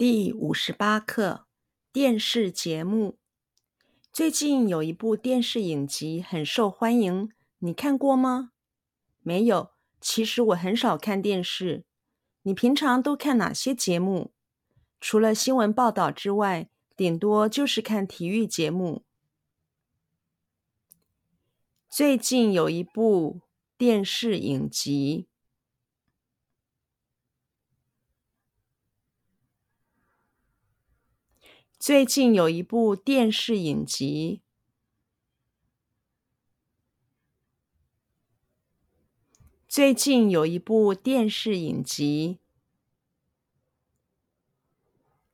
第五十八课电视节目。最近有一部电视影集很受欢迎，你看过吗？没有。其实我很少看电视。你平常都看哪些节目？除了新闻报道之外，顶多就是看体育节目。最近有一部电视影集。最近有一部电视影集。最近有一部电视影集。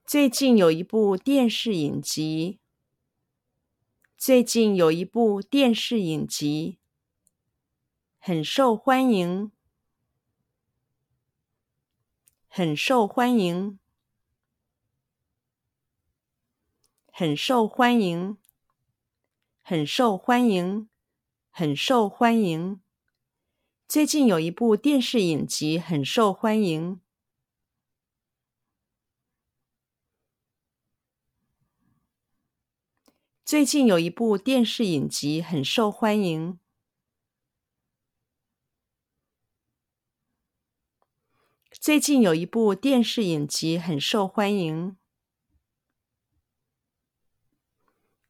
最近有一部电视影集。最近有一部电视影集，很受欢迎，很受欢迎。很受欢迎，很受欢迎，很受欢迎。最近有一部电视影集很受欢迎。最近有一部电视影集很受欢迎。最近有一部电视影集很受欢迎。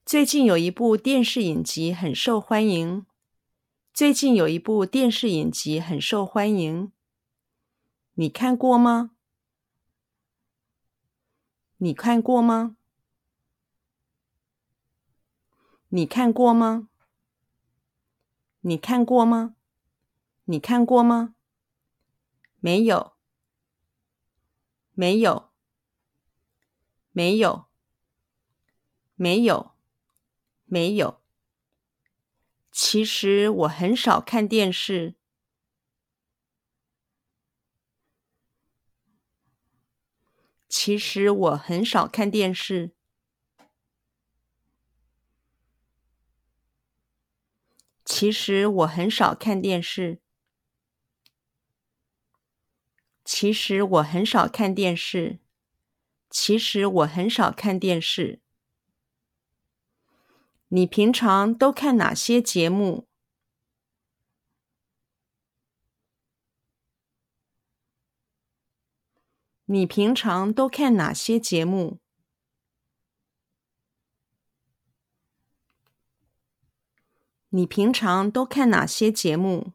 最近有一部电视影集很受欢迎。最近有一部电视影集很受欢迎。你看过吗？你看过吗？你看过吗？你看过吗？你看过吗？没有，没有，没有，没有。没有。其实我很少看电视。其实我很少看电视。其实我很少看电视。其实我很少看电视。其实我很少看电视。你平常都看哪些节目？你平常都看哪些节目？你平常都看哪些节目？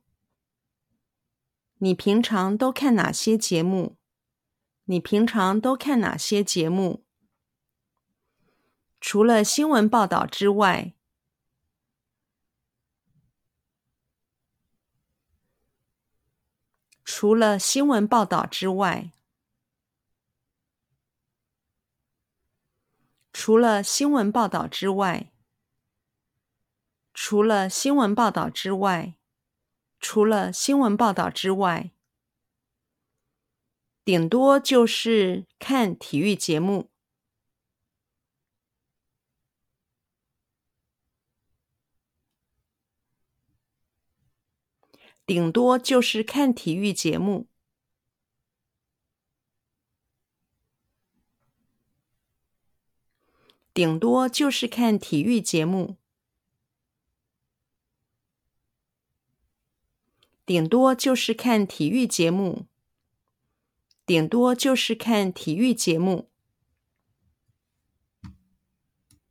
你平常都看哪些节目？你平常都看哪些节目？除了新闻报道之外，除了新闻报道之外，除了新闻报道之外，除了新闻报道之外，除了新闻报道之外，顶多就是看体育节目。顶多就是看体育节目。顶多就是看体育节目。顶多就是看体育节目。顶多就是看体育节目。